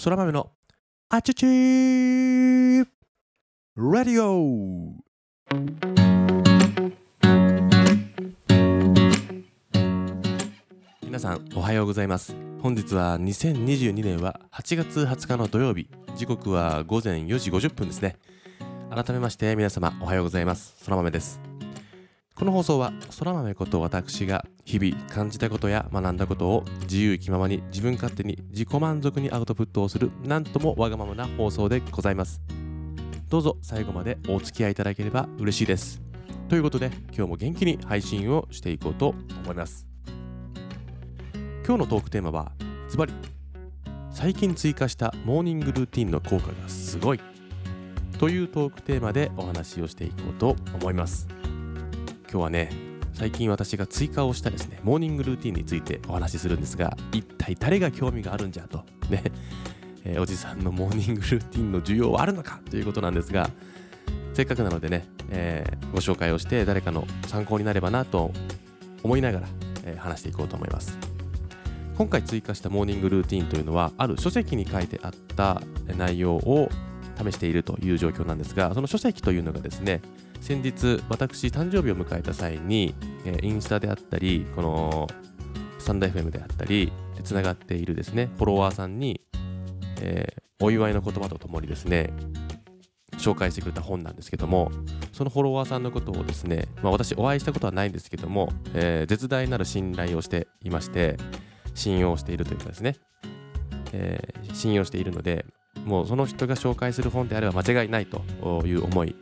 そら豆のあちちーラディオ皆さんおはようございます。本日は2022年は8月20日の土曜日。時刻は午前4時50分ですね。改めまして皆様おはようございます。そら豆です。この放送はそら豆こと私が日々感じたことや学んだことを自由気ままに自分勝手に自己満足にアウトプットをするなんともわがままな放送でございます。どうぞ最後までお付き合いいただければ嬉しいです。ということで今日も元気に配信をしていこうと思います。今日のトークテーマはズバリ最近追加したモーニングルーティンの効果がすごい。というトークテーマでお話をしていこうと思います。今日はね最近私が追加をしたですねモーニングルーティンについてお話しするんですが一体誰が興味があるんじゃとね、えーおじさんのモーニングルーティンの需要はあるのかということなんですがせっかくなのでね、えーご紹介をして誰かの参考になればなと思いながら、えー話していこうと思います。今回追加したモーニングルーティンというのはある書籍に書いてあった内容を試しているという状況なんですがその書籍というのがですね先日私誕生日を迎えた際に、えーインスタであったりこのスタンド FM であったりでつながっているですねフォロワーさんに、えーお祝いの言葉とともにですね紹介してくれた本なんですけどもそのフォロワーさんのことをですね、まあ、私お会いしたことはないんですけども、えー絶大なる信頼をしていまして信用しているというかですね、えー信用しているのでもうその人が紹介する本であれば間違いないという思い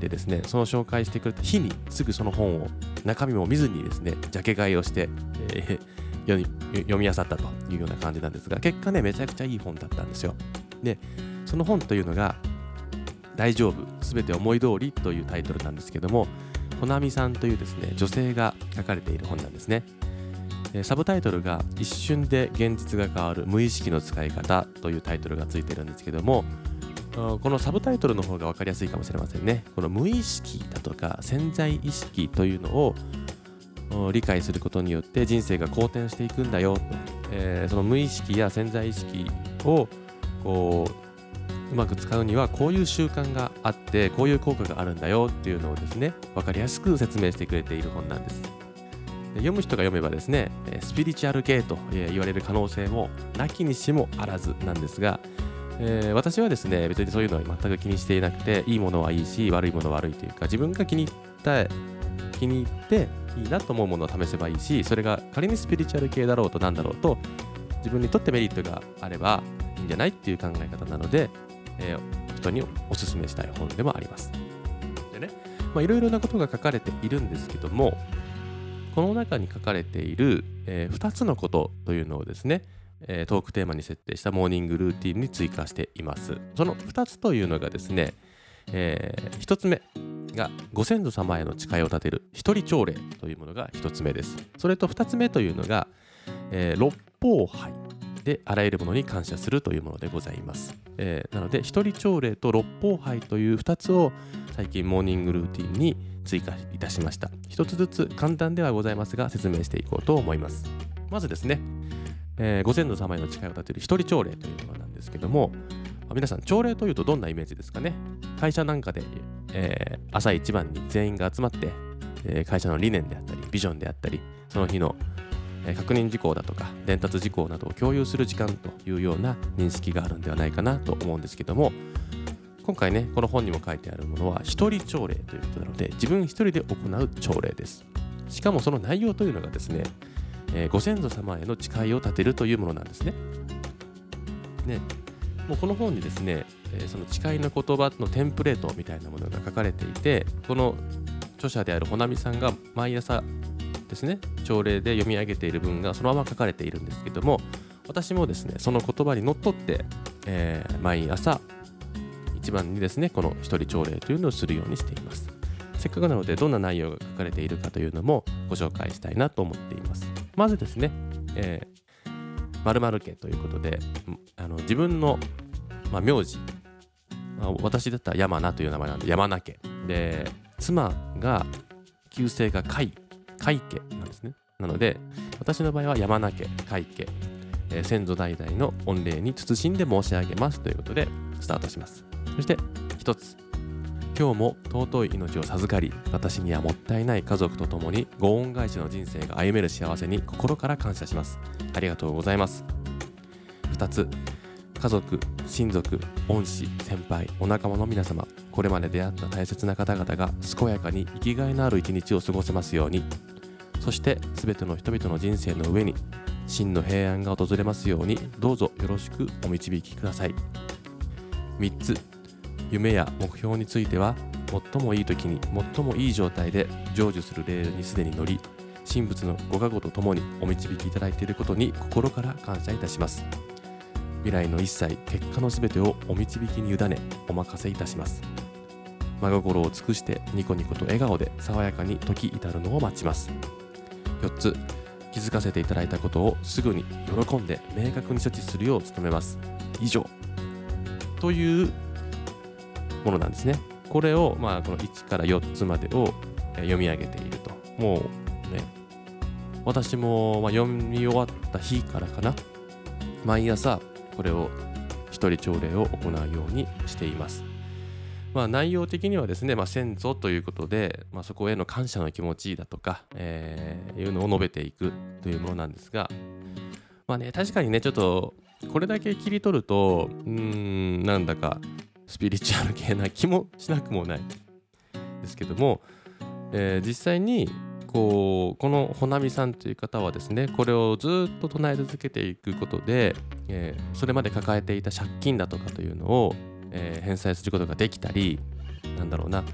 でですねその紹介してくれた日にすぐその本を中身も見ずにですねジャケ買いをして、えー 読み読み漁ったというような感じなんですが結果ねめちゃくちゃいい本だったんですよ。でその本というのが「大丈夫すべて思い通り」というタイトルなんですけどもほなみさんというですね女性が書かれている本なんですね。サブタイトルが「一瞬で現実が変わる無意識の使い方」というタイトルがついてるんですけどもこのサブタイトルの方が分かりやすいかもしれませんね。この無意識だとか潜在意識というのを理解することによって人生が好転していくんだよ、えーその無意識や潜在意識をこううまく使うにはこういう習慣があってこういう効果があるんだよっていうのをですね分かりやすく説明してくれている本なんです。読む人が読めばですねスピリチュアル系とえ言われる可能性もなきにしもあらずなんですが、えー私はですね別にそういうのは全く気にしていなくていいものはいいし悪いものは悪いというか自分が気に入った気に入っていいなと思うものを試せばいいしそれが仮にスピリチュアル系だろうとなんだろうと自分にとってメリットがあればいいんじゃないっていう考え方なので、えー人にお勧めしたい本でもあります。でね、いろいろなことが書かれているんですけどもこの中に書かれている、え2つのことというのをですね、えートークテーマに設定したモーニングルーティンに追加しています。その2つというのがですね、え1つ目がご先祖様への誓いを立てる一人朝礼というものが1つ目です。それと2つ目というのが、えー六方杯であらゆるものに感謝するというものでございます。えーなので一人朝礼と六方杯という2つを最近モーニングルーティンに追加いたしました。一つずつ簡単ではございますが説明していこうと思います。まずですね、えーご先祖様への誓いを立てる一人朝礼というものなんですけども、皆さん朝礼というとどんなイメージですかね？会社なんかで、えー朝一番に全員が集まって、えー会社の理念であったりビジョンであったりその日のえー確認事項だとか伝達事項などを共有する時間というような認識があるんではないかなと思うんですけども今回ねこの本にも書いてあるものは一人朝礼ということなので自分一人で行う朝礼です。しかもその内容というのがですね、えーご先祖様への誓いを立てるというものなんですね。ね。もうこの本にですね、えその誓いの言葉のテンプレートみたいなものが書かれていてこの著者であるほなみさんが毎朝ですね朝礼で読み上げている文がそのまま書かれているんですけども私もですねその言葉にのっとって、えー毎朝一番にですねこの一人朝礼というのをするようにしています。せっかくなのでどんな内容が書かれているかというのもご紹介したいなと思っています。まずですね、えー、〇〇家ということであの自分の、まあ、名字、まあ私だったら山名という名前なんで山名家。で妻が旧姓が甲斐甲斐家なんですね。なので私の場合は山名家甲斐家、えー、先祖代々の御礼に慎んで申し上げますということでスタートします。そして一つ。今日も尊い命を授かり私にはもったいない家族と共にご恩返しの人生が歩める幸せに心から感謝します。ありがとうございます。2つ家族親族恩師先輩お仲間の皆様。これまで出会った大切な方々が健やかに生きがいのある一日を過ごせますように。そして全ての人々の人生の上に真の平安が訪れますようにどうぞよろしくお導きください。3つ夢や目標については最もいい時に最もいい状態で成就するレールにすでに乗り神仏のご加護とともにお導きいただいていることに心から感謝いたします。未来の一切結果のすべてをお導きに委ねお任せいたします。真心を尽くしてニコニコと笑顔で爽やかに時至るのを待ちます。4つ気づかせていただいたことをすぐに喜んで明確に処置するよう努めます。以上。というものなんですね。これを、まあ、この1から4つまでを読み上げていると。もうね、私もま読み終わった日からかな、毎朝これを一人朝礼を行うようにしています。まあ、内容的にはですね、まあ、先祖ということで、まあ、そこへの感謝の気持ちだとか、えー、いうのを述べていくというものなんですが、まあね、確かにね、ちょっとこれだけ切り取ると、うーん、なんだかスピリチュアル系な気もしなくもないですけども、えー、実際にこうこの穂波さんという方はですねこれをずっと唱え続けていくことで、えー、それまで抱えていた借金だとかというのを、えー、返済することができたりなんだろうな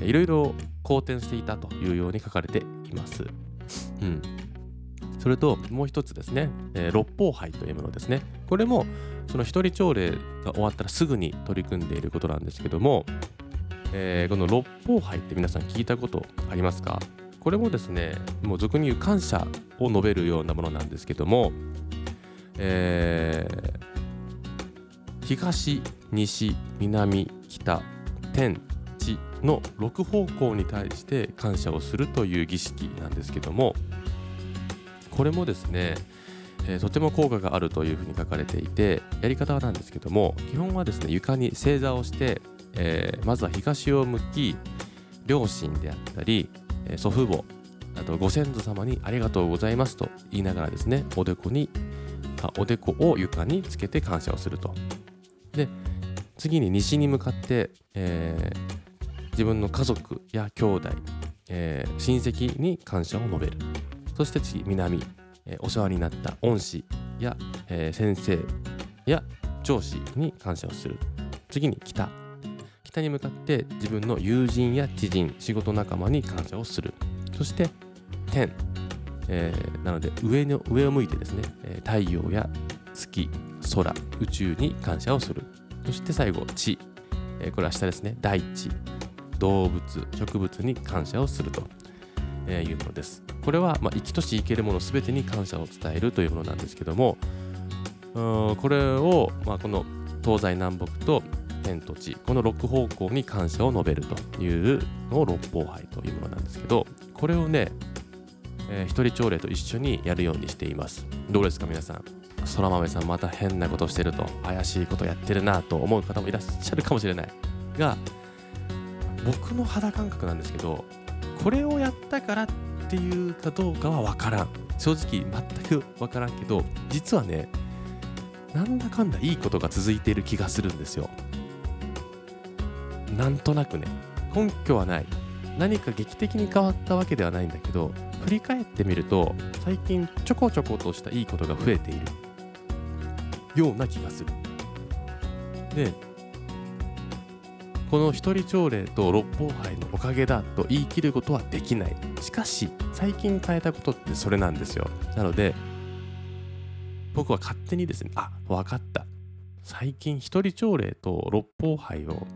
いろいろ好転していたというように書かれています。うん、それともう一つですね、えー、六法杯というものですね。これもその一人朝礼が終わったらすぐに取り組んでいることなんですけども、えー、この六法杯って皆さん聞いたことありますか？これもですねもう俗に言う感謝を述べるようなものなんですけども、えー、東西南北天地の6方向に対して感謝をするという儀式なんですけどもこれもですねえー、とても効果があるというふうに書かれていてやり方なんですけども基本はですね床に正座をして、えー、まずは東を向き両親であったり、えー、祖父母あとご先祖様にありがとうございますと言いながらですねおでこにあおでこを床につけて感謝をすると。で次に西に向かって、えー、自分の家族や兄弟、えー、親戚に感謝を述べる。そして次南えお世話になった恩師や、えー、先生や上司に感謝をする。次に北。北に向かって自分の友人や知人仕事仲間に感謝をする。そして天、えー、なので上の上を向いてですね、え太陽や月空宇宙に感謝をする。そして最後地、えこれは下ですね。大地。動物植物に感謝をすると。えーいうものです。これは、まあ、生きとし生けるもの全てに感謝を伝えるというものなんですけどもこれを、まあ、この東西南北と天と地この6方向に感謝を述べるというのを六方杯というものなんですけどこれをね、えー、一人朝礼と一緒にやるようにしています。どうですか皆さん。空豆さんまた変なことしてると怪しいことやってるなと思う方もいらっしゃるかもしれない。が僕の肌感覚なんですけどこれをやったからっていうかどうかは分からん。正直全く分からんけど実はねなんだかんだいいことが続いている気がするんですよ。なんとなくね。根拠はない。何か劇的に変わったわけではないんだけど振り返ってみると最近ちょこちょことしたいいことが増えているような気がする。でこの一人朝礼と六法杯のおかげだと言い切ることはできない。しかし最近変えたことってそれなんですよ。なので僕は勝手にですねあ分かった。最近一人朝礼と六法杯を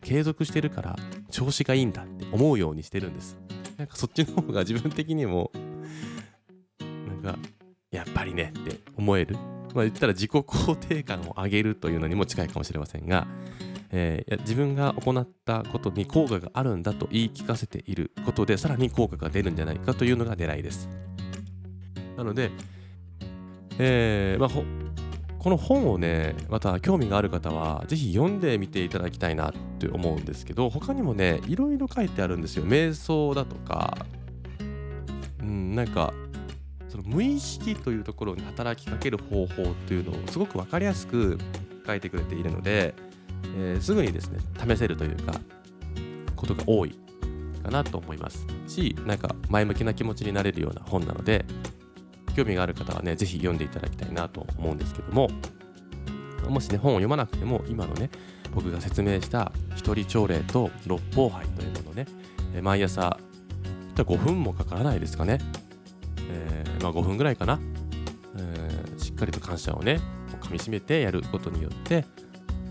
継続してるから調子がいいんだって思うようにしてるんです。なんかそっちの方が自分的にもなんかやっぱりねって思える。まあ言ったら自己肯定感を上げるというのにも近いかもしれませんがえー、自分が行ったことに効果があるんだと言い聞かせていることでさらに効果が出るんじゃないかというのが狙いです。なのでえーまあ、この本をねまた興味がある方は是非読んでみていただきたいなって思うんですけど他にもねいろいろ書いてあるんですよ。瞑想だとかうんなんかその無意識というところに働きかける方法っていうのをすごく分かりやすく書いてくれているので、えー、すぐにですね試せるというかことが多いかなと思いますしなんか前向きな気持ちになれるような本なので興味がある方はね、ぜひ読んでいただきたいなと思うんですけども、もしね、本を読まなくても、今のね、僕が説明した一人朝礼と六法杯というものをね、毎朝、5分もかからないですかね。えー、まあ5分ぐらいかな。えー、しっかりと感謝をね、かみしめてやることによって、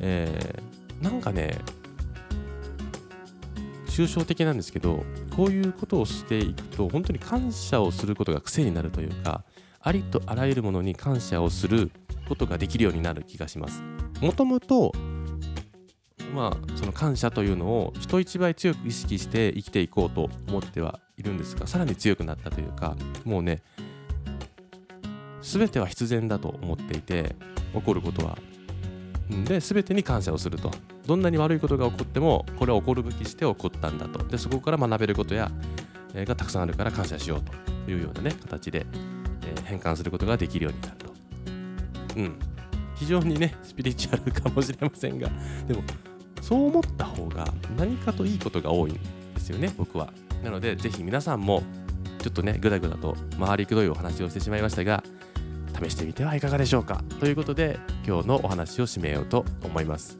えー、なんかね、抽象的なんですけどこういうことをしていくと本当に感謝をすることが癖になるというかありとあらゆるものに感謝をすることができるようになる気がします。もともとまあその感謝というのを人一倍強く意識して生きていこうと思ってはいるんですがさらに強くなったというかもうね全ては必然だと思っていて起こることはで全てに感謝をすると。どんなに悪いことが起こってもこれは起こるべきして起こったんだと。でそこから学べることや、えー、がたくさんあるから感謝しようというようなね形で、えー、変換することができるようになると。うん。非常にねスピリチュアルかもしれませんがでもそう思った方が何かといいことが多いんですよね僕は。なのでぜひ皆さんもちょっとねぐだぐだと回りくどいお話をしてしまいましたが試してみてはいかがでしょうかということで今日のお話を締めようと思います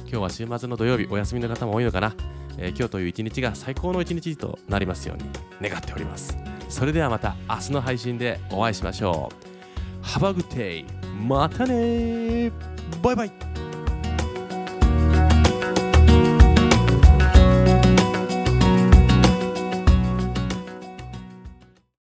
今日は週末の土曜日お休みの方も多いのかな、えー、今日という一日が最高の一日となりますように。願っておりますそれではまた明日の配信でお会いしましょう Have a good day またねバイバイ